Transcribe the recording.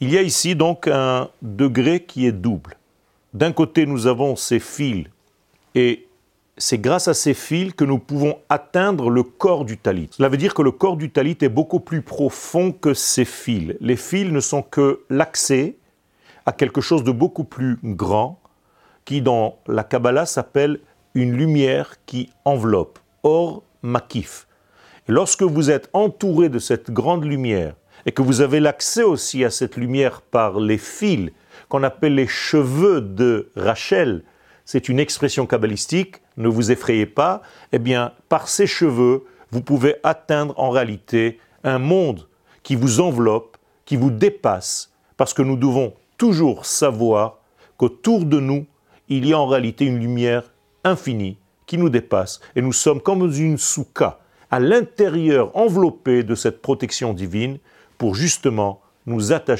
Il y a ici donc un degré qui est double. D'un côté, nous avons ces fils, et c'est grâce à ces fils que nous pouvons atteindre le corps du talit. Cela veut dire que le corps du talit est beaucoup plus profond que ces fils. Les fils ne sont que l'accès à quelque chose de beaucoup plus grand, qui dans la Kabbalah s'appelle une lumière qui enveloppe, or makif. Lorsque vous êtes entouré de cette grande lumière, et que vous avez l'accès aussi à cette lumière par les fils qu'on appelle les cheveux de Rachel, c'est une expression kabbalistique, ne vous effrayez pas, eh bien, par ces cheveux, vous pouvez atteindre en réalité un monde qui vous enveloppe, qui vous dépasse, parce que nous devons toujours savoir qu'autour de nous, il y a en réalité une lumière infinie qui nous dépasse, et nous sommes comme une souka, à l'intérieur enveloppé de cette protection divine, pour justement nous attacher